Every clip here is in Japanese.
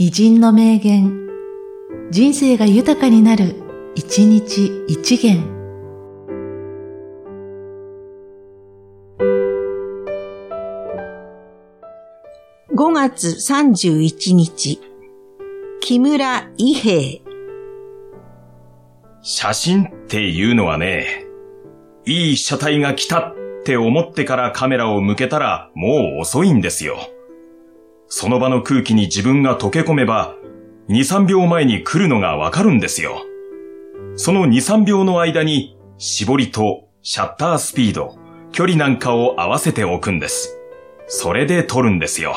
偉人の名言、人生が豊かになる、一日一元。5月31日、木村伊兵写真っていうのはね、いい車体が来たって思ってからカメラを向けたらもう遅いんですよ。その場の空気に自分が溶け込めば、2、3秒前に来るのがわかるんですよ。その2、3秒の間に、絞りとシャッタースピード、距離なんかを合わせておくんです。それで撮るんですよ。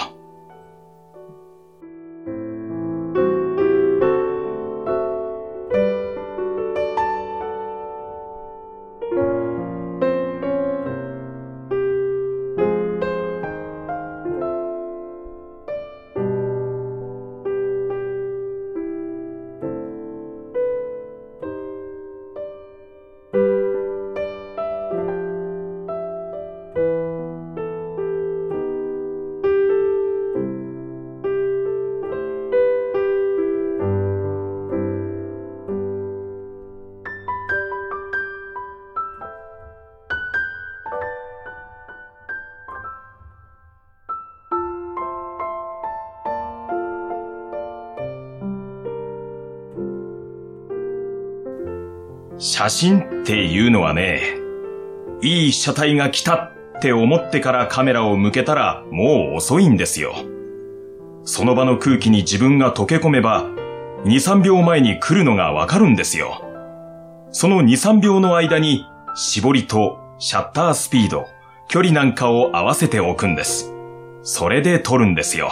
写真っていうのはね、いい車体が来たって思ってからカメラを向けたらもう遅いんですよ。その場の空気に自分が溶け込めば、2、3秒前に来るのがわかるんですよ。その2、3秒の間に、絞りとシャッタースピード、距離なんかを合わせておくんです。それで撮るんですよ。